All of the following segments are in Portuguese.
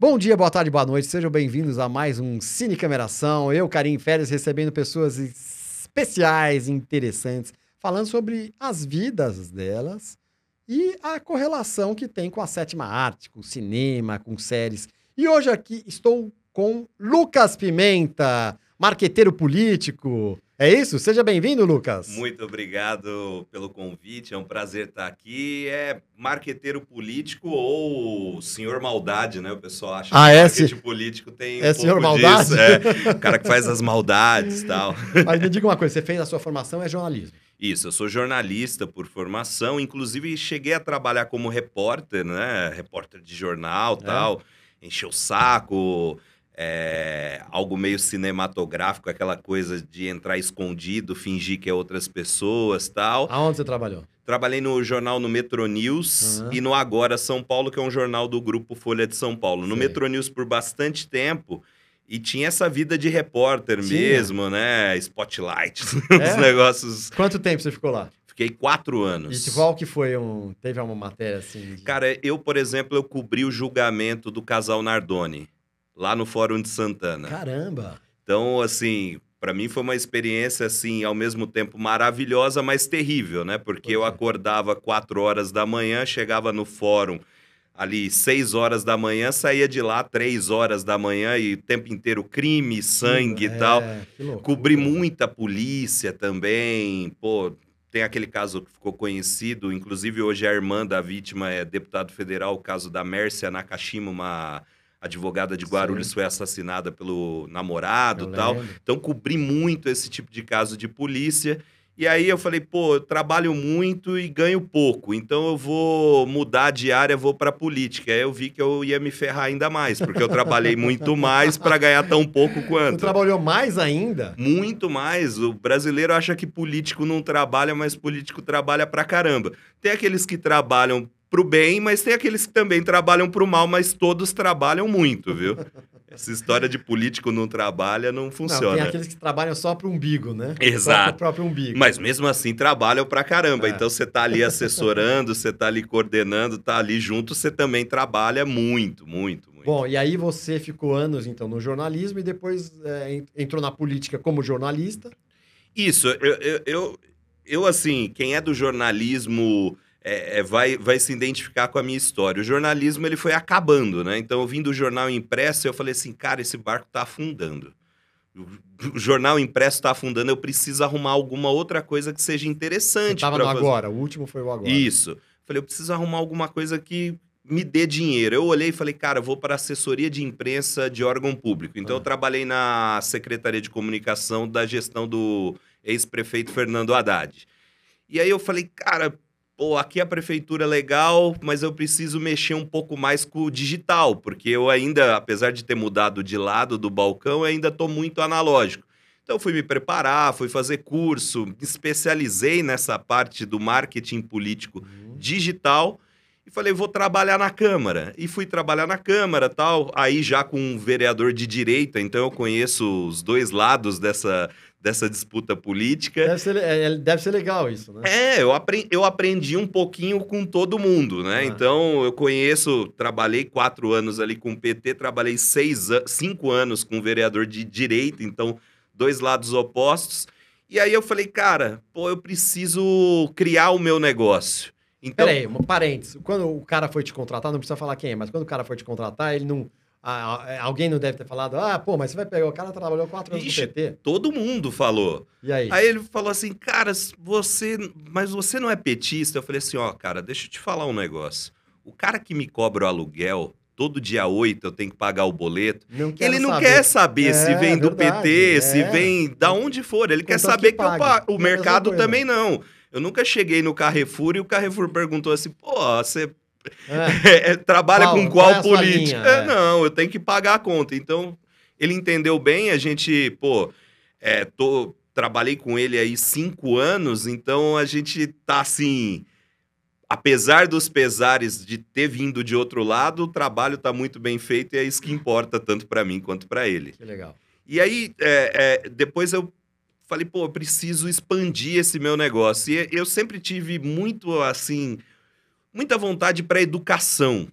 Bom dia, boa tarde, boa noite. Sejam bem-vindos a mais um Cine Cameração. Eu, Karim Férias, recebendo pessoas especiais, interessantes, falando sobre as vidas delas e a correlação que tem com a sétima arte, com cinema, com séries. E hoje aqui estou com Lucas Pimenta, marqueteiro político. É isso? Seja bem-vindo, Lucas. Muito obrigado pelo convite, é um prazer estar aqui. É marqueteiro político ou senhor maldade, né? O pessoal acha ah, que é, marketing se... político tem é um senhor pouco maldade? disso. É, o cara que faz as maldades e tal. Mas me diga uma coisa, você fez a sua formação, é jornalismo. Isso, eu sou jornalista por formação, inclusive cheguei a trabalhar como repórter, né? Repórter de jornal e É. tal. Encheu o saco, é, algo meio cinematográfico, aquela coisa de entrar escondido, fingir que é outras pessoas tal. Aonde você trabalhou? Trabalhei no jornal no Metro News Aham. e no Agora São Paulo, que é um jornal do grupo Folha de São Paulo. No Sei. Metro News por bastante tempo. E tinha essa vida de repórter Tinha. mesmo, né? Spotlight, É? os negócios. Quanto tempo você ficou lá? Fiquei quatro anos. E qual que foi um... Teve uma matéria assim... de- Cara, eu, por exemplo, eu cobri o julgamento do casal Nardoni, lá no Fórum de Santana. Caramba! Então, assim, pra mim foi uma experiência, assim, ao mesmo tempo maravilhosa, mas terrível, né? Porque eu quê? acordava quatro horas da manhã, chegava no fórum ali seis horas da manhã, saía de lá três horas da manhã e o tempo inteiro crime, sangue É, e tal. Cobri muita polícia também, pô... Tem aquele caso que ficou conhecido, inclusive hoje a irmã da vítima é deputado federal, o caso da Mércia Nakashima, uma advogada de Guarulhos, Sim. foi assassinada pelo namorado Eu e tal. lembro. Então, cobri muito esse tipo de caso de polícia. E aí eu falei, pô, eu trabalho muito e ganho pouco, então eu vou mudar de área, vou para política. Aí eu vi que eu ia me ferrar ainda mais, porque eu trabalhei muito mais para ganhar tão pouco Você quanto. trabalhou mais ainda? Muito mais. O brasileiro acha que político não trabalha, mas político trabalha pra caramba. Tem aqueles que trabalham pro bem, mas tem aqueles que também trabalham pro mal, mas todos trabalham muito, viu? Essa história de político não trabalha não Não, funciona. tem aqueles que trabalham só pro umbigo, né? Exato. Só próprio umbigo. Mas mesmo assim trabalham pra caramba. É. Então você tá ali assessorando, você tá ali coordenando, tá ali junto, você também trabalha muito, muito, muito. Bom, e aí você ficou anos, então, no jornalismo e depois é, en- entrou na política como jornalista. Isso, eu, eu, eu, eu, assim, quem é do jornalismo é, é, vai, vai se identificar com a minha história. O jornalismo ele foi acabando, né? Então eu vim do jornal impresso e eu falei assim, cara, esse barco tá afundando. O, o jornal impresso tá afundando, eu preciso arrumar alguma outra coisa que seja interessante estava no fazer. Agora, o último foi o Agora. Isso. Falei, eu preciso arrumar alguma coisa que me dê dinheiro. Eu olhei e falei, cara, eu vou para assessoria de imprensa de órgão público. Então Ah. eu trabalhei na Secretaria de Comunicação da gestão do ex-prefeito Fernando Haddad. E aí eu falei, cara, pô, aqui a prefeitura é legal, mas eu preciso mexer um pouco mais com o digital, porque eu ainda, apesar de ter mudado de lado do balcão, ainda estou muito analógico. Então fui me preparar, fui fazer curso, me especializei nessa parte do marketing político Uhum. digital e falei, vou trabalhar na Câmara. E fui trabalhar na Câmara tal, aí já com um vereador de direita, então eu conheço os dois lados dessa, dessa disputa política. Deve ser, é, é, deve ser legal isso, né? É, eu, apre- eu aprendi um pouquinho com todo mundo, né? Ah. Então, eu conheço, trabalhei quatro anos ali com o PT, trabalhei seis, cinco anos com um vereador de direita, então, dois lados opostos. E aí eu falei, cara, pô, eu preciso criar o meu negócio. Então, Peraí, um parênteses. Quando o cara foi te contratar, não precisa falar quem é, mas quando o cara foi te contratar, ele não. ah, ah, alguém não deve ter falado, ah, pô, mas você vai pegar. O cara trabalhou quatro anos Ixi. no PT. todo mundo falou. E aí? Aí ele falou assim, cara, você. Mas você não é petista? Eu falei assim, ó, cara, deixa eu te falar um negócio. O cara que me cobra o aluguel, todo dia 8 eu tenho que pagar o boleto. não Ele não saber. quer saber se É, vem do verdade, PT, se é. vem da onde for. Ele quer saber que que, eu pago. É O mesma mercado também não. Eu nunca cheguei no Carrefour e o Carrefour perguntou assim: pô, você É. é, trabalha Qual- com qual qual, é política? linha? É. Não, eu tenho que pagar a conta. Então, ele entendeu bem, a gente, pô, é, tô, trabalhei com ele aí cinco anos, então a gente tá assim. Apesar dos pesares de ter vindo de outro lado, o trabalho tá muito bem feito e é isso que importa tanto para mim quanto para ele. Que legal. E aí, é, é, depois eu falei, pô, eu preciso expandir esse meu negócio. E eu sempre tive muito, assim, muita vontade para educação.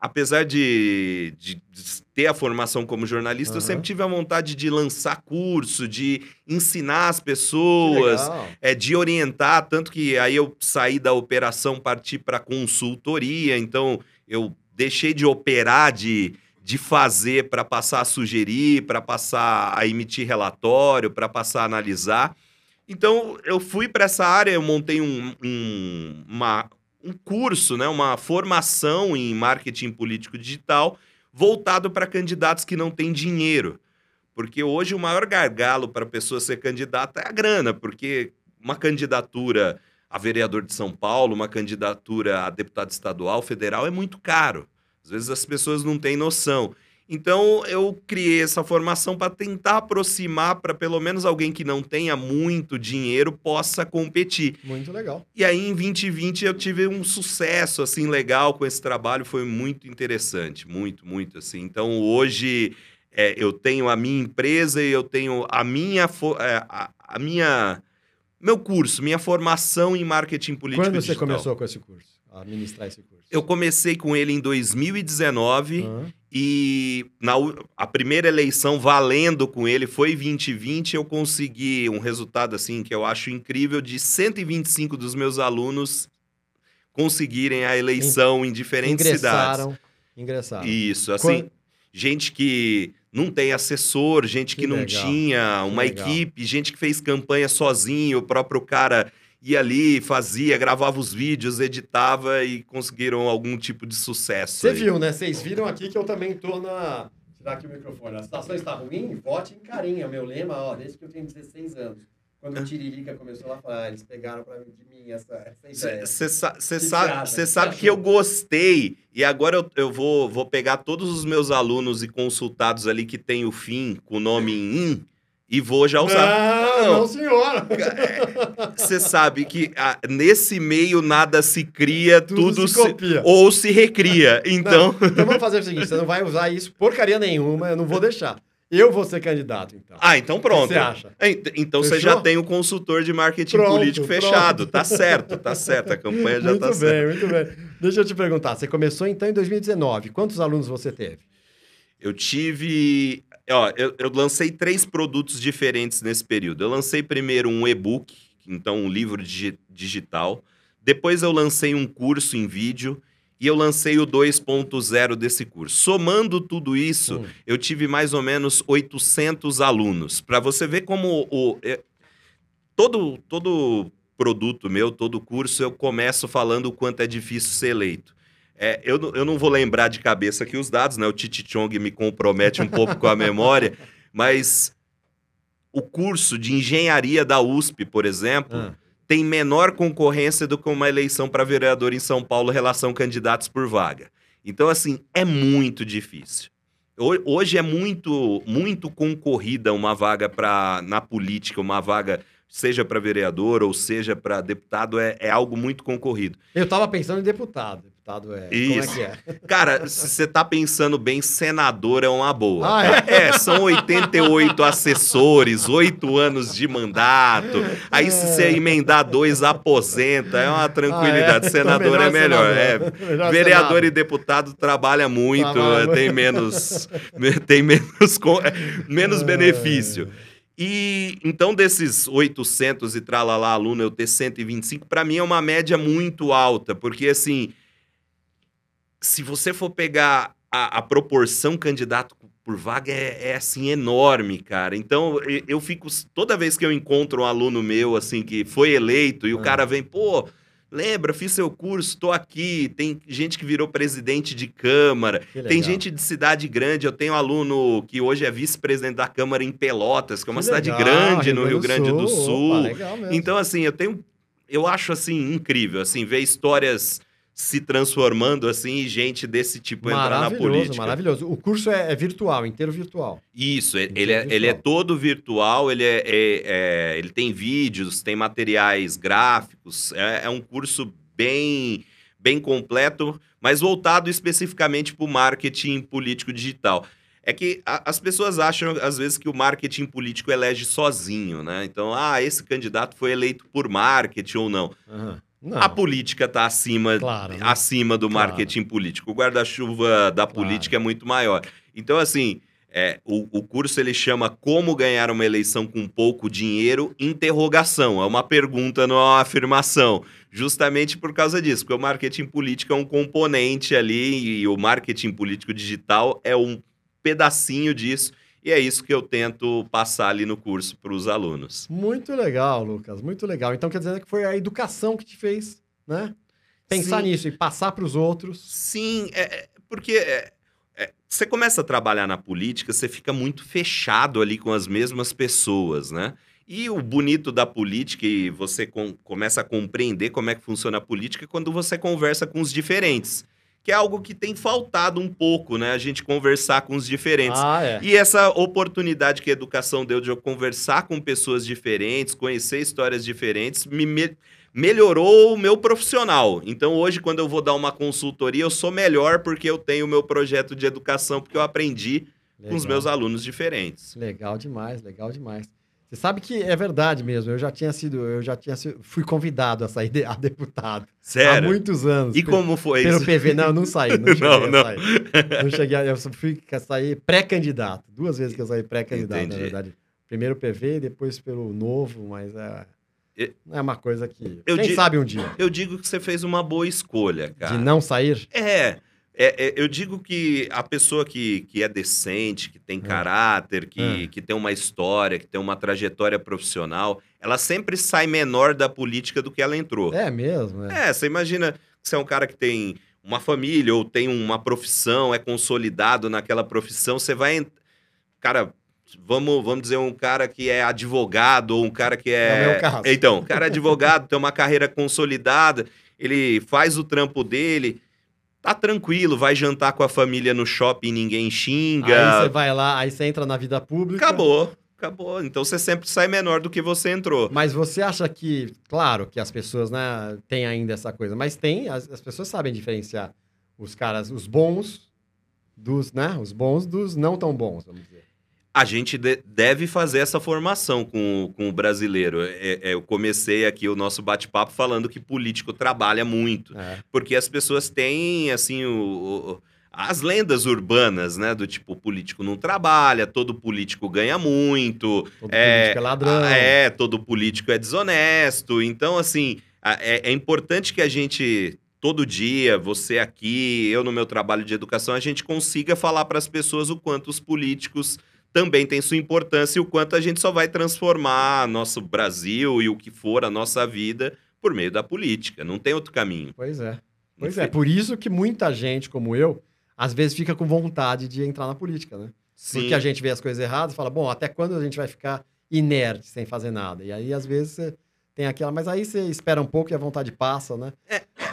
apesar de, de, de ter a formação como jornalista, eu Aham. sempre tive a vontade de lançar curso, de ensinar as pessoas, é, de orientar, tanto que aí eu saí da operação, parti para consultoria, então eu deixei de operar, de, de fazer para passar a sugerir, para passar a emitir relatório, para passar a analisar. Então eu fui para essa área, eu montei um, um, uma- um curso, né, uma formação em marketing político digital voltado para candidatos que não têm dinheiro. Porque hoje o maior gargalo para a pessoa ser candidata é a grana, porque uma candidatura a vereador de São Paulo, uma candidatura a deputado estadual, federal é muito caro. Às vezes as pessoas não têm noção. Então eu criei essa formação para tentar aproximar para pelo menos alguém que não tenha muito dinheiro possa competir. Muito legal. E aí em 2020 eu tive um sucesso assim legal com esse trabalho, foi muito interessante, muito, muito assim. Então hoje é, eu tenho a minha empresa e eu tenho a minha é, a, a minha meu curso, minha formação em marketing político Quando você digital. começou com esse curso? A ministrar esse curso? Eu comecei com ele em 2019 Aham. e na, a primeira eleição valendo com ele foi 2020. Eu consegui um resultado assim que eu acho incrível de 125 dos meus alunos conseguirem a eleição em diferentes cidades. Ingressaram. Ingressaram. Isso, assim, Quan- gente que não tem assessor, gente que, Que não legal, tinha uma equipe, gente que fez campanha sozinho, o próprio cara ia ali, fazia, gravava os vídeos, editava e conseguiram algum tipo de sucesso. Você viu, né? Vocês viram aqui que eu também tô na. Tirar aqui o microfone. A situação está ruim? Vote em carinha. Meu lema, ó, desde que eu tenho 16 anos. Quando o Tiririca começou lá, falar, ah, eles pegaram pra mim, de mim essa, essa ideia. Você que sabe, cê Que sabe que eu gostei e agora eu, eu vou, vou pegar todos os meus alunos e consultados ali que tem o fim com o nome em in e vou já usar. Não, não, senhora. Você sabe que ah, nesse meio nada se cria, Tudo tudo, se se copia. ou se recria. Então, Então vamos fazer o seguinte: você não vai usar isso porcaria nenhuma, eu não vou deixar. Eu vou ser candidato, então. ah, então pronto. O que você acha? Ent- Então você Fechou? já tem o consultor de marketing Pronto, político pronto. fechado. Tá certo, tá certo. A campanha já muito tá bem, certa. muito bem. Deixa eu te perguntar: você começou então em 2019. Quantos alunos você teve? Eu tive. Ó, eu, eu lancei três produtos diferentes nesse período. Eu lancei primeiro um e-book, então um livro digi- digital. Depois eu lancei um curso em vídeo. E eu lancei o 2.0 desse curso. Somando tudo isso, Hum. eu tive mais ou menos 800 alunos. Para você ver como o, é, todo, todo produto meu, todo curso, eu começo falando o quanto é difícil ser eleito. É, eu, não- eu não vou lembrar de cabeça aqui os dados, né? O Titi Chong me compromete um pouco com a memória, mas o curso de engenharia da USP, por exemplo, Ah, tem menor concorrência do que uma eleição para vereador em São Paulo, relação candidatos por vaga. Então, assim, é muito difícil. Ho- Hoje é muito, muito concorrida uma vaga para na política, uma vaga seja para vereador ou seja para deputado, é, é algo muito concorrido. Eu tava pensando em deputado. Deputado é. Isso. Como é que é? Cara, se você tá pensando bem, senador é uma boa. Ah, é? É, são 88 assessores, 8 anos de mandato. Aí se você emendar dois, aposenta. É uma tranquilidade. Ah, é? Senador Então, é melhor. É. Melhor Vereador senado. e deputado trabalha muito, Trabalha tem menos, tem menos, co- menos É. benefício. E então desses 800 e tralalá aluno eu ter 125, para mim é uma média muito alta, porque assim, se você for pegar a, a proporção candidato por vaga é, é, assim enorme, cara. Então e- eu fico toda vez que eu encontro um aluno meu assim que foi eleito e o Ah. cara vem, pô, lembra, fiz seu curso, tô aqui. Tem gente que virou presidente de câmara, tem gente de cidade grande. Eu tenho um aluno que hoje é vice-presidente da câmara em Pelotas, que é uma Que cidade legal, grande no Rio Grande do Sul. Opa, legal mesmo. Então, assim, eu tenho. Eu acho assim incrível, assim, ver histórias se transformando assim e gente desse tipo entrar na maravilhoso, política. maravilhoso. O curso é, é virtual, inteiro virtual. Isso, Inteiro ele é, ele é virtual. todo virtual, ele, é, é- é- ele tem vídeos, tem materiais gráficos, é, é um curso bem, bem completo, mas voltado especificamente para o marketing político digital. É que a- as pessoas acham, às vezes, que o marketing político elege sozinho, né? Então, ah, esse candidato foi eleito por marketing ou não. Aham. Não. A política está acima, Claro, né? acima do Claro. marketing político. O guarda-chuva da política é muito maior. Então, assim, é, o, o curso ele chama Como Ganhar uma Eleição com Pouco Dinheiro? Interrogação. É uma pergunta, não é uma afirmação. Justamente por causa disso, porque o marketing político é um componente ali e o marketing político digital é um pedacinho disso. E é isso que eu tento passar ali no curso para os alunos. Muito legal, Lucas. Muito legal. Então quer dizer que foi a educação que te fez, né? Pensar Sim. nisso e passar para os outros. Sim, é, é, porque é, é, você começa a trabalhar na política, você fica muito fechado ali com as mesmas pessoas, né? E o bonito da política, e você com- começa a compreender como é que funciona a política, é quando você conversa com os diferentes. Que é algo que tem faltado um pouco, né? A gente conversar com os diferentes. Ah, é. E essa oportunidade que a educação deu de eu conversar com pessoas diferentes, conhecer histórias diferentes, me, me- melhorou o meu profissional. Então hoje, quando eu vou dar uma consultoria, eu sou melhor porque eu tenho o meu projeto de educação, porque eu aprendi com os Legal. meus alunos diferentes. Legal demais, legal demais. Você sabe que é verdade mesmo. Eu já tinha sido, eu já tinha sido, fui convidado a sair de- a deputado há Sério? muitos anos. E como foi pelo isso? PV, não, eu não saí, não cheguei Não, a não. sair. Não cheguei, a, eu fui a sair pré-candidato. Duas vezes que eu saí pré-candidato, na verdade. Primeiro PV, depois pelo novo, mas é, não é uma coisa que. Eu Quem di- sabe um dia. Eu digo que você fez uma boa escolha, cara. De não sair? É, é, é, eu digo que a pessoa que, que é decente, que tem É. caráter, que, É. que tem uma história, que tem uma trajetória profissional, ela sempre sai menor da política do que ela entrou. É mesmo, é. É, você imagina que você é um cara que tem uma família ou tem uma profissão, é consolidado naquela profissão, você vai. Cara, vamos, vamos dizer um cara que é advogado ou um cara que é. É o meu caso. Então, o cara é advogado, tem uma carreira consolidada, ele faz o trampo dele. Tá tranquilo, vai jantar com a família no shopping, ninguém Aí xinga. você vai lá, aí você entra na vida pública. Acabou, acabou. Então você sempre sai menor do que você entrou. Mas você acha que, claro, que as pessoas, né, têm ainda essa coisa, mas tem, as, as pessoas sabem diferenciar os caras, os bons dos, né, os bons dos não tão bons, vamos dizer. A gente de- deve fazer essa formação com, o- com o brasileiro. É- é, eu comecei aqui o nosso bate-papo falando que político trabalha muito. É. Porque as pessoas têm, assim, o- o- as lendas urbanas, né? Do tipo, político não trabalha, todo político ganha muito, Todo É, político é ladrão. É, todo político é desonesto. Então, assim, é, é importante que a gente, todo dia, você aqui, eu no meu trabalho de educação, a gente consiga falar para as pessoas o quanto os políticos também têm sua importância e o quanto a gente só vai transformar nosso Brasil e o que for a nossa vida por meio da política. Não tem outro caminho. Pois é. Pois Enfim. é, por isso que muita gente como eu, às vezes fica com vontade de entrar na política, né? Sim. Porque a gente vê as coisas erradas e fala, bom, até quando a gente vai ficar inerte sem fazer nada? E aí, às vezes, você tem aquela, mas aí você espera um pouco e a vontade passa, né?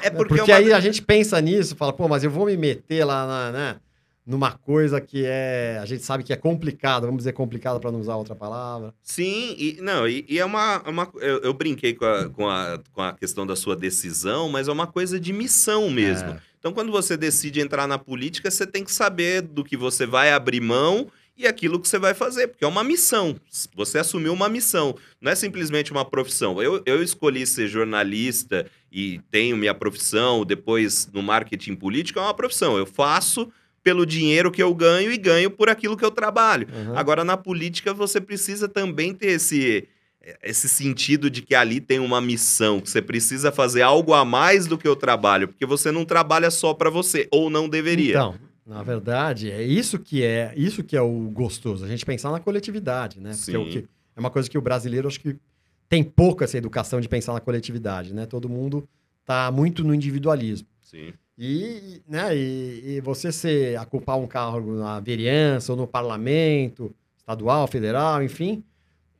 É porque, Porque, é uma- aí a gente pensa nisso, fala, pô, mas eu vou me meter lá na, né, numa coisa que é, a gente sabe que é complicado, vamos dizer complicado para não usar outra palavra. Sim, e, não, e, e é uma. é uma- eu, eu brinquei com a, com, a, com a questão da sua decisão, mas é uma coisa de missão mesmo. É. Então, quando você decide entrar na política, você tem que saber do que você vai abrir mão e aquilo que você vai fazer, porque é uma missão. Você assumiu uma missão, não é simplesmente uma profissão. Eu, eu escolhi ser jornalista e tenho minha profissão, depois no marketing político, é uma profissão. Eu faço pelo dinheiro que eu ganho e ganho por aquilo que eu trabalho. Uhum. Agora, na política, você precisa também ter esse, esse sentido de que ali tem uma missão, que você precisa fazer algo a mais do que o trabalho, porque você não trabalha só para você, ou não deveria. Então, na verdade, é isso que é, isso que é o gostoso, a gente pensar na coletividade, né? Porque é, Sim. que, é uma coisa que o brasileiro acho que tem pouco essa educação de pensar na coletividade, né? Todo mundo tá muito no individualismo. Sim. E, né, e, e você se ocupar um cargo na vereança ou no parlamento, estadual, federal, enfim,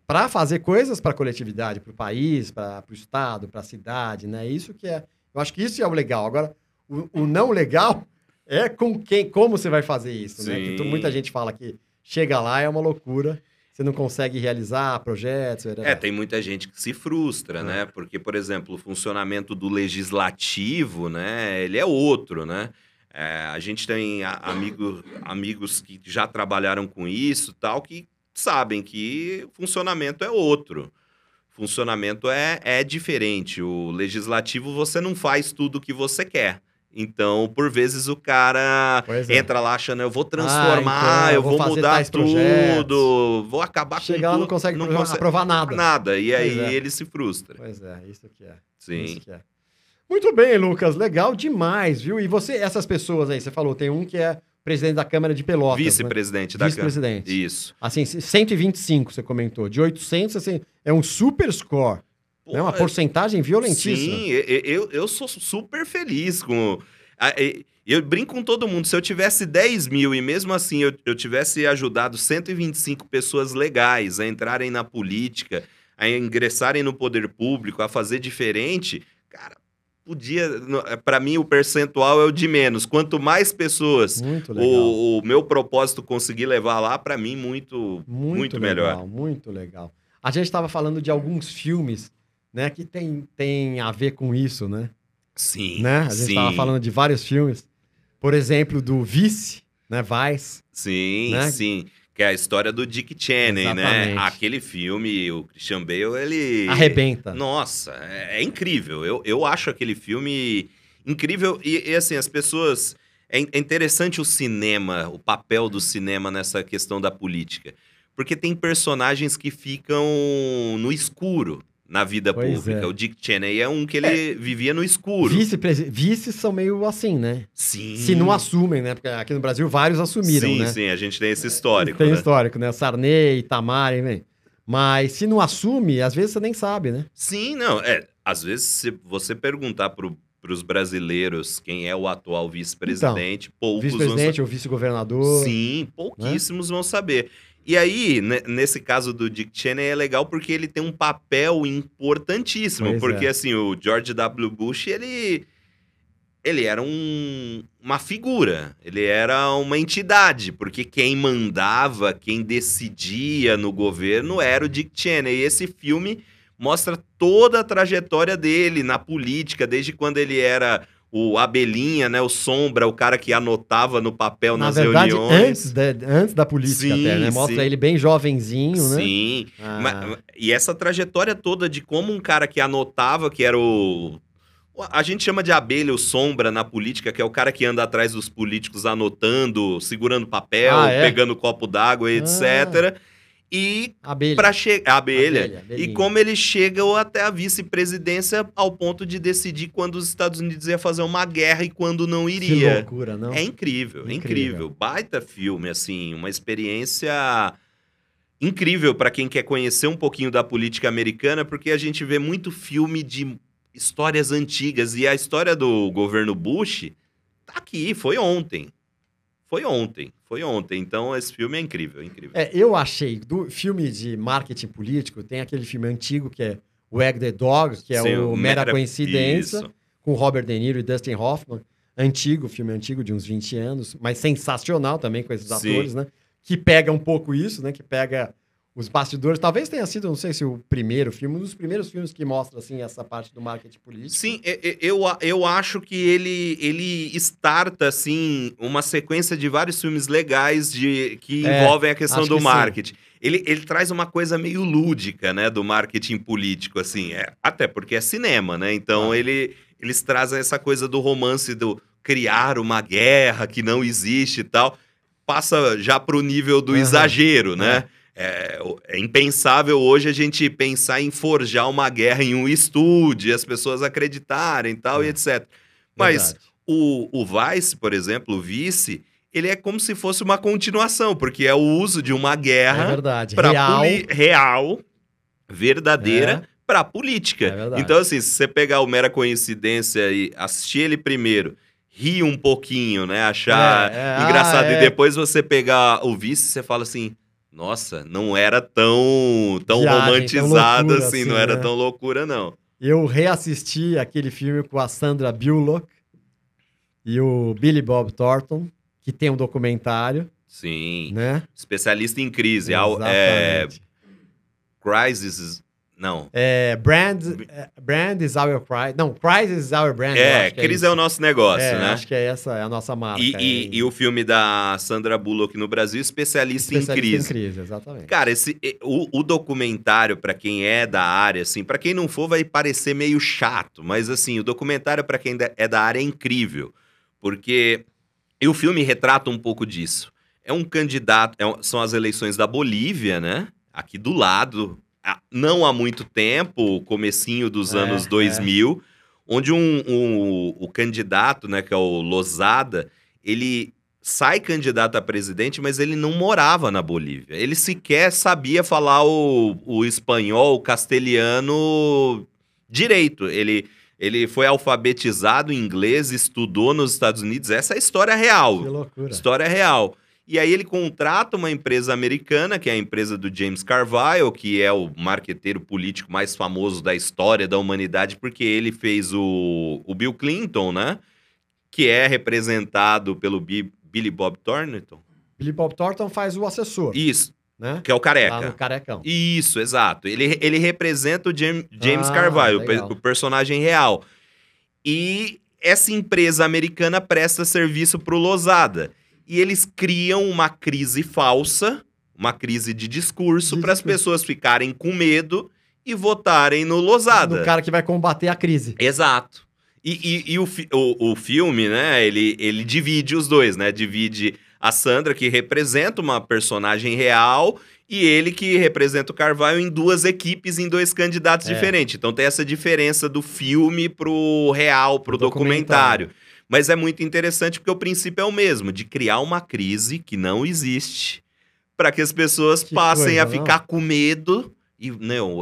para fazer coisas para a coletividade, para o país, para o estado, para a cidade, né? Isso que é. Eu acho que isso é o legal. Agora, o, o não legal é com quem, como você vai fazer isso, né? Sim. muita gente fala que chega lá é uma loucura, você não consegue realizar projetos. É, tem muita gente que se frustra, É. né? Porque, por exemplo, o funcionamento do legislativo, né? Ele é outro, né? É, a gente tem amigo, amigos que já trabalharam com isso tal, que sabem que o funcionamento é outro. funcionamento é, é diferente. O legislativo, você não faz tudo o que você quer. Então, por vezes, o cara é. entra lá achando, eu vou transformar, então, eu vou vou, mudar tais projetos. tudo, vou acabar com Chega lá tudo. não consegue, não aprovar- consegue aprovar nada. nada. E aí é. ele se frustra. Pois é, isso que é. Sim. Isso que é. Muito bem, Lucas. Legal demais, viu? E você, essas pessoas aí, você falou, tem um que é presidente da Câmara de Pelotas. né? Vice-presidente da Câmara. Vice-presidente. Isso. Assim, 125, você comentou. De 800, assim, é um super score. Né? Uma porcentagem violentíssima. Sim, eu, eu sou super feliz com. Eu brinco com todo mundo. Se eu tivesse 10 mil e mesmo assim eu, eu tivesse ajudado 125 pessoas legais a entrarem na política, a ingressarem no poder público, a fazer diferente, cara, podia. Para mim, o percentual é o de menos. Quanto mais pessoas o, o meu propósito conseguir levar lá, para mim, muito, Muito, muito legal, melhor. muito legal. A gente estava falando de alguns filmes, né, que tem, tem a ver com isso, né? Sim. né? A gente estava falando de vários filmes. Por exemplo, do Vice, né? Vice. Sim, né? sim. Que é a história do Dick Cheney, né? Aquele filme, o Christian Bale, ele. Arrebenta. Nossa, é, é incrível. Eu, eu acho aquele filme incrível. E, e, assim, as pessoas. É, é interessante o cinema, o papel do cinema nessa questão da política. Porque tem personagens que ficam no escuro na vida Pois pública. é. O Dick Cheney é um que ele vivia no escuro. Vice, vices são meio assim, né? Sim. Se não assumem, né? Porque aqui no Brasil vários assumiram, sim, né? sim, a gente tem esse histórico. Tem né? histórico, né? Sarney, Itamar, hein? Mas se não assume, às vezes você nem sabe, né? Sim, não. É, às vezes, se você perguntar para os brasileiros quem é o atual vice-presidente, poucos vão Vice-presidente saber. ou vice-governador. Sim, pouquíssimos vão saber. E aí, ne- nesse caso do Dick Cheney, é legal porque ele tem um papel importantíssimo. Pois porque, é. assim, o George W. Bush, ele. Ele era um- uma figura, ele era uma entidade, porque quem mandava, quem decidia no governo era o Dick Cheney. E esse filme mostra toda a trajetória dele na política, desde quando ele era o abelhinha, né, o sombra, o cara que anotava no papel Na nas verdade, reuniões. antes da, antes da política Sim, até, né? Mostra sim. ele bem jovenzinho, né? Sim, Ah, Ma- e essa trajetória toda de como um cara que anotava, que era o. A gente chama de abelha, o sombra na política, que é o cara que anda atrás dos políticos anotando, segurando papel, Ah, é? pegando copo d'água, etc. E para chegar. Abelha. Abelha, E como ele chega até a vice-presidência ao ponto de decidir quando os Estados Unidos ia fazer uma guerra e quando não Que iria. loucura, não? É incrível, é Incrível. incrível. Baita filme, assim, uma experiência incrível para quem quer conhecer um pouquinho da política americana, porque a gente vê muito filme de histórias antigas e a história do governo Bush tá aqui, foi ontem. Foi ontem, foi ontem. Então esse filme é incrível, é incrível. É, eu achei, do filme de marketing político, tem aquele filme antigo que é Wag the Dog, que é Sim, o Mera Mera- Coincidência, Isso. com Robert De Niro e Dustin Hoffman. Antigo, filme antigo, de uns 20 anos, mas sensacional também com esses Sim. atores, né? Que pega um pouco isso, né? Que pega os bastidores. Talvez tenha sido, não sei se o primeiro filme, um dos primeiros filmes que mostra, assim, essa parte do marketing político. Sim, eu, eu acho que ele, ele starta, assim, uma sequência de vários filmes legais de, que É, envolvem a questão do que sim. marketing. Ele, ele traz uma coisa meio lúdica, né, do marketing político, assim, é, até porque é cinema, né? Então Ah. ele, eles trazem essa coisa do romance do criar uma guerra que não existe e tal. Passa já pro nível do Aham. exagero, né? É, é impensável hoje a gente pensar em forjar uma guerra em um estúdio, as pessoas acreditarem e tal, É. e etc. Mas Verdade. o, o Vice, por exemplo, o Vice, ele é como se fosse uma continuação, porque é o uso de uma É guerra verdade. para Real. real, verdadeira, É. para política. É verdade. então, assim, se você pegar o Mera Coincidência e assistir ele primeiro, rir um pouquinho, né? Achar É, é, engraçado, ah, e é. depois você pegar o Vice, você fala assim. Nossa, não era tão, tão Viagem, tão romantizado loucura assim, assim, não era né? tão loucura, não. Eu reassisti aquele filme com a Sandra Bullock e o Billy Bob Thornton, que tem um documentário, Sim. né? Especialista em crise. Al- É, Exatamente. Crisis. Não. É, brand, é, brand is our prize. Não, prize is our brand. É, que Cris isso. é o nosso negócio, É, né? Acho que é essa é a nossa marca. E, é e- e o filme da Sandra Bullock no Brasil, especialista, especialista em crise. em crise, exatamente. Cara, esse, e- o, o documentário, pra quem é da área, assim, para quem não for, vai parecer meio chato, mas assim, o documentário, pra quem é da área, é incrível. Porque. E o filme retrata um pouco disso. É um candidato. é são as eleições da Bolívia, né? Aqui do lado. Não há muito tempo, comecinho dos É, anos 2000, onde um, um- o candidato, né, que é o Lozada, ele sai candidato a presidente, mas ele não morava na Bolívia. Ele sequer sabia falar o, o espanhol, o castelhano direito. Ele, ele foi alfabetizado em inglês, estudou nos Estados Unidos. Essa é a história real. Que loucura. História real. E aí ele contrata uma empresa americana, que é a empresa do James Carville, que é o marqueteiro político mais famoso da história da humanidade, porque ele fez o, o Bill Clinton, né? Que é representado pelo Bi- Billy Bob Thornton. Billy Bob Thornton faz o assessor, Isso, né? que é o Lá careca. no Carecão. Isso, exato. Ele, ele representa o Jam- James Ah, Carville, o o personagem real. E essa empresa americana presta serviço pro Losada. E eles criam uma crise falsa, uma crise de discurso, para as pessoas ficarem com medo e votarem no Losada. Do cara que vai combater a crise. Exato. E, e- e o, fi- o- o filme, né, ele, ele divide os dois, né? Divide a Sandra, que representa uma personagem real, e ele que representa o Carvalho em duas equipes, em dois candidatos É. diferentes. Então tem essa diferença do filme pro real, pro Pro documentário. Mas é muito interessante porque o princípio é o mesmo, de criar uma crise que não existe, para que as pessoas Que passem coisa, a não? ficar com medo. E, não,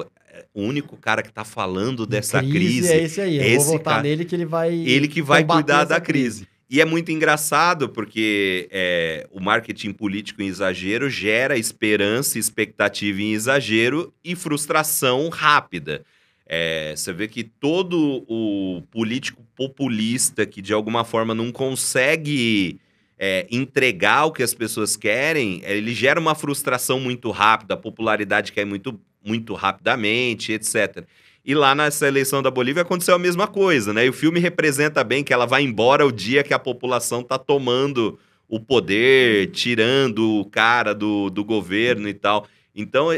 o único cara que tá falando dessa crise é esse aí. Eu esse vou votar cara- nele que ele vai. ele que vai cuidar da crise. E é muito engraçado porque é, o marketing político em exagero gera esperança, expectativa em exagero e frustração rápida. É, você vê que todo o político populista que de alguma forma não consegue é, entregar o que as pessoas querem, ele gera uma frustração muito rápida, a popularidade cai muito, muito rapidamente, etc. E lá nessa eleição da Bolívia aconteceu a mesma coisa, né? E o filme representa bem que ela vai embora o dia que a população tá tomando o poder, tirando o cara do, do governo e tal. Então,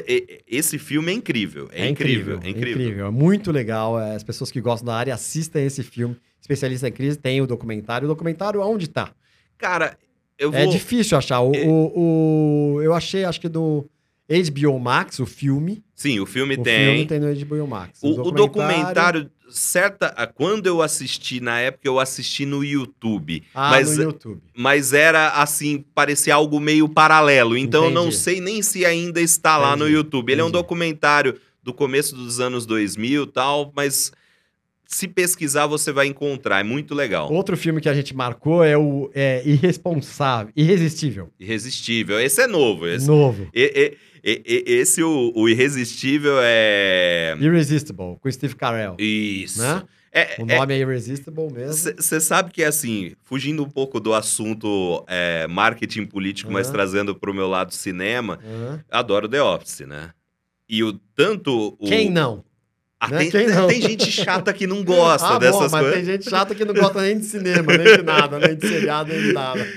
esse filme é incrível. É, incrível, é incrível. É muito legal. é, As pessoas que gostam da área assistem esse filme. Especialista em crise tem o documentário. O documentário aonde tá? Cara, eu vou. É difícil achar. O, É. o- o- eu achei, acho que do HBO Max, o filme. Sim, o filme o tem. filme tem no HBO Max. O, o documentário, certa. ah, Quando eu assisti na época, eu assisti no YouTube. Ah, mas no YouTube. mas era assim, parecia algo meio paralelo. Então eu não Entendi. sei nem se ainda está lá no Entendi, YouTube. Ele é um entendi. documentário do começo dos anos 2000 e tal, mas se pesquisar você vai encontrar. É muito legal. Outro filme que a gente marcou é o é, Irresponsável, Irresistível. Irresistível. Esse é novo. Esse, Novo. e- e- e- esse o, o Irresistível é. Irresistible, com Steve Carell. Isso. Né? É, O é- nome é, Irresistible mesmo. Você sabe que, assim, fugindo um pouco do assunto é, marketing político, mas Aham. trazendo para o meu lado cinema, Aham. adoro The Office, né? E o tanto. O... Quem não? Ah, né? tem, tem- não? tem gente chata que não gosta ah, dessas bom, mas coisas. tem gente chata que não gosta nem de cinema, nem de nada, nem de seriado, nem de nada.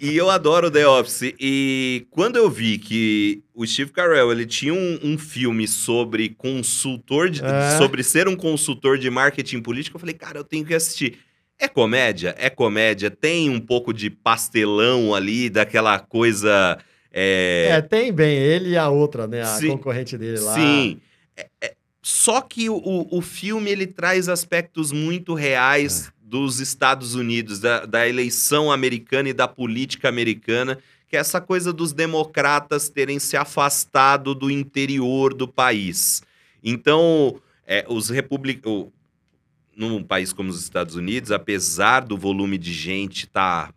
E eu adoro The Office. E quando eu vi que o Steve Carell ele tinha um, um filme sobre consultor, de- É. sobre ser um consultor de marketing político, eu falei, cara, eu tenho que assistir. É comédia? É comédia. Tem um pouco de pastelão ali, daquela coisa. é, É, tem bem, ele e a outra, né? A Sim. concorrente dele lá. Sim. É- é- só que o, o filme ele traz aspectos muito reais dos Estados Unidos, da, da eleição americana e da política americana, que é essa coisa dos democratas terem se afastado do interior do país. Então, é, os republicanos. Num país como os Estados Unidos, apesar do volume de gente estar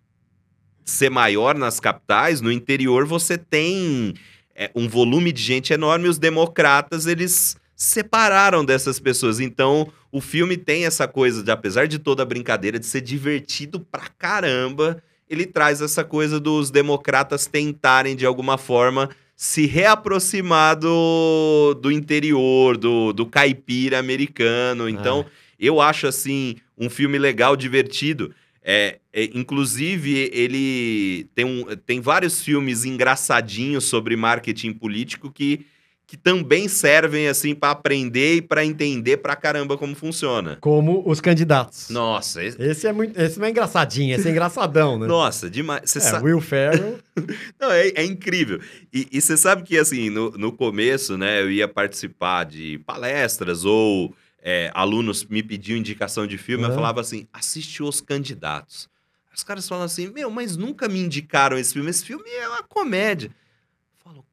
ser maior nas capitais, no interior você tem é, um volume de gente enorme e os democratas, eles separaram dessas pessoas. Então, o filme tem essa coisa de, apesar de toda a brincadeira, de ser divertido pra caramba, ele traz essa coisa dos democratas tentarem, de alguma forma, se reaproximar do, do interior, do, do caipira americano. Então, Ah. eu acho assim um filme legal, divertido. É, é, inclusive, ele tem, um, tem vários filmes engraçadinhos sobre marketing político que, que também servem assim para aprender e para entender pra caramba como funciona. Como os candidatos. Nossa, esse- Esse é muito. Esse não é engraçadinho, esse é engraçadão, né? nossa, demais. É, sabe. Will Ferrell. Não, é, é incrível. E você sabe que, assim, no, no começo, né, eu ia participar de palestras ou é, alunos me pediam indicação de filme, eu Aham. falava assim, assiste Os Candidatos. Os caras falam assim, meu, mas nunca me indicaram esse filme. Esse filme é uma comédia.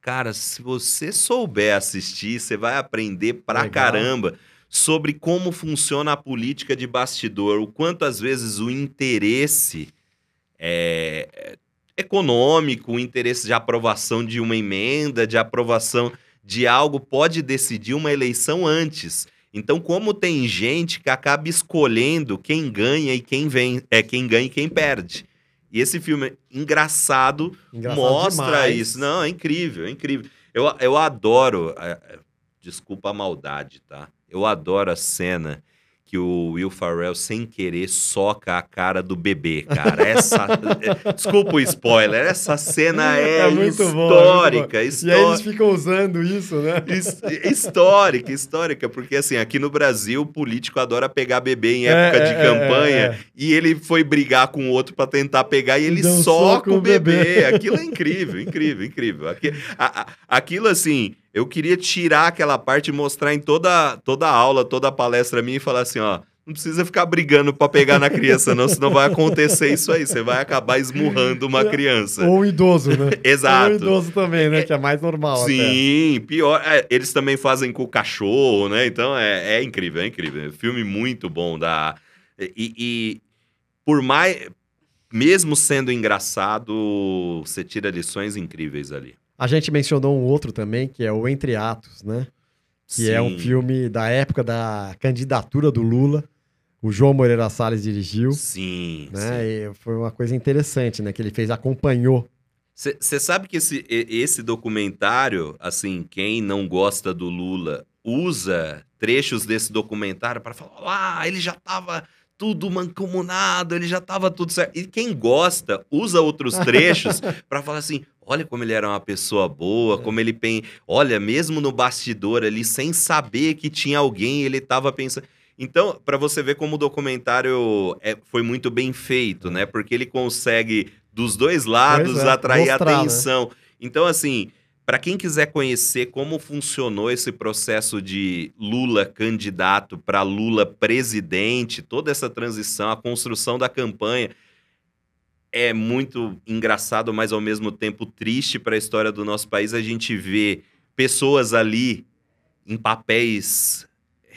Cara, se você souber assistir, você vai aprender pra Legal. caramba sobre como funciona a política de bastidor, o quanto às vezes o interesse é, econômico, o interesse de aprovação de uma emenda, de aprovação de algo, pode decidir uma eleição antes. Então, como tem gente que acaba escolhendo quem ganha e quem vem, é quem ganha e quem perde. E esse filme engraçado, Engraçado mostra demais. isso. Não, é incrível, é incrível. Eu, eu adoro. é, é, desculpa a maldade, tá? Eu adoro a cena que o Will Ferrell, sem querer, soca a cara do bebê, cara. Essa. é, desculpa o spoiler, essa cena é, É muito bom, histórica. E aí histórica. eles ficam usando isso, né? His- Histórica, histórica, porque assim, aqui no Brasil, o político adora pegar bebê em É, época de é, é, campanha é, é. e ele foi brigar com o outro pra tentar pegar e ele soca o bebê. bebê. Aquilo é incrível, incrível, incrível. A- a- aquilo assim, eu queria tirar aquela parte e mostrar em toda, toda a aula, toda a palestra minha e falar assim, ó. Não precisa ficar brigando pra pegar na criança, não, senão vai acontecer isso aí. Você vai acabar esmurrando uma criança. Ou um idoso, né? Exato. Ou um idoso também, né? Que é mais normal. até. Sim, pior. é, eles também fazem com o cachorro, né? Então é, é incrível, é incrível. É filme muito bom da. E, e por mais. Mesmo sendo engraçado, você tira lições incríveis ali. A gente mencionou um outro também, que é o Entre Atos, né? Que é um Sim, filme da época da candidatura do Lula. O João Moreira Salles dirigiu, Sim. né? E foi uma coisa interessante, né? Que ele fez, acompanhou. Você sabe que esse, esse documentário, assim, quem não gosta do Lula usa trechos desse documentário para falar, ah, ele já tava tudo mancomunado, ele já tava tudo certo. E quem gosta usa outros trechos para falar assim, olha como ele era uma pessoa boa, como ele pen... olha, mesmo no bastidor ali, sem saber que tinha alguém, ele tava pensando. Então, para você ver como o documentário é- foi muito bem feito, né? Porque ele consegue dos dois lados é, atrair mostrar, né? atenção. Então, assim, para quem quiser conhecer como funcionou esse processo de Lula candidato para Lula presidente, toda essa transição, a construção da campanha, é muito engraçado, mas ao mesmo tempo triste para a história do nosso país. A gente vê pessoas ali em papéis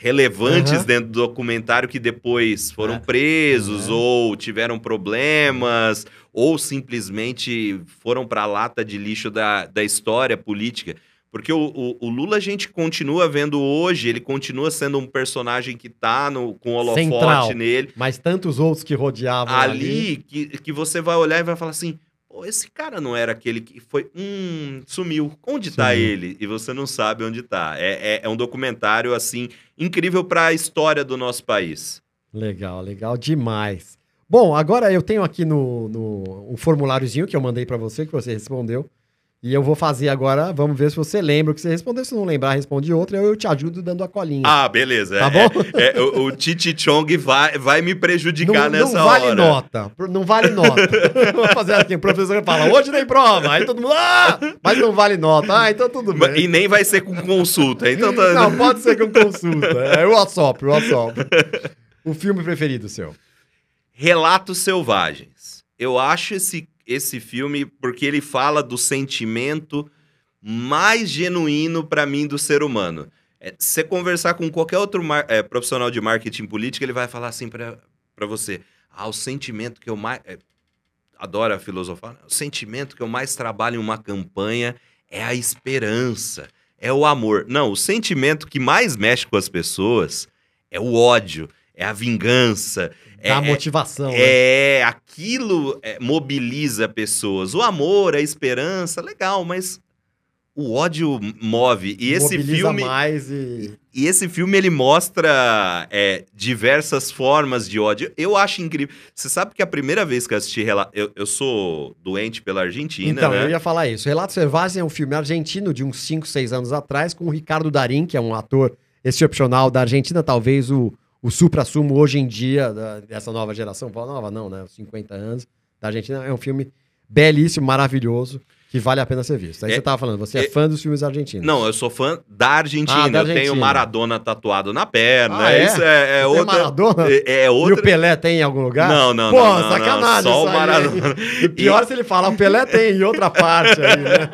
relevantes Aham. dentro do documentário que depois foram É. presos É. ou tiveram problemas ou simplesmente foram para a lata de lixo da, da história política. Porque o, o- o Lula a gente continua vendo hoje, ele continua sendo um personagem que tá no, com holofote Central. nele Mas tantos outros que rodeavam ali. ali que, que você vai olhar e vai falar assim: Pô, esse cara não era aquele que foi. Hum, sumiu. Onde tá Sumiu. ele? E você não sabe onde tá. É, é, é um documentário, assim, incrível para a história do nosso país. Legal, legal demais. Bom, agora eu tenho aqui no, no um formuláriozinho que eu mandei pra você, que você respondeu. E eu vou fazer agora, vamos ver se você lembra o que você respondeu. Se não lembrar, responde outra, eu te ajudo dando a colinha. Ah, beleza. Tá É- bom? é- é, o, o Titi Chong vai, vai me prejudicar não, nessa não vale hora. nota. Não vale nota. Vou fazer assim, o professor fala, hoje tem prova. Aí todo mundo, ah, mas não vale nota. Ah, então tudo bem. E nem vai ser com consulta. Então tá. Não, pode ser com consulta. É, eu assopro, eu assopro. O filme preferido seu? Relatos Selvagens. Eu acho esse, esse filme porque ele fala do sentimento mais genuíno para mim do ser humano. É, se você conversar com qualquer outro é, profissional de marketing político, ele vai falar assim para você: ah, o sentimento que eu mais. É, adora filosofar. O sentimento que eu mais trabalho em uma campanha é a esperança, é o amor. Não, o sentimento que mais mexe com as pessoas é o ódio, é a vingança, Da é, motivação. né? é, aquilo é, mobiliza pessoas. O amor, a esperança, legal, mas o ódio move. E esse Mobiliza filme. mais e... E esse filme ele mostra é, diversas formas de ódio. Eu acho incrível. Você sabe que a primeira vez que eu assisti Relato. Eu, eu sou doente pela Argentina, Então, né? eu ia falar isso. Relatos Selvagens é um filme argentino de uns 5, 6 anos atrás, com o Ricardo Darim, que é um ator excepcional da Argentina, talvez o, o supra-sumo hoje em dia dessa nova geração. Nova não, né? Os 50 anos da Argentina. É um filme belíssimo, maravilhoso, que vale a pena ser visto. Aí É- você tava falando, você é, é- fã dos filmes argentinos. Não, eu sou fã da Argentina. Ah, da Eu tenho Argentina. Maradona tatuado na perna. Ah, é? Isso é, é outra. Maradona? É, é E outra. o Pelé tem em algum lugar? Não, não, Pô, não, não, não. sacanagem Só o Maradona. E pior se ele falar, o Pelé tem em outra parte aí, né?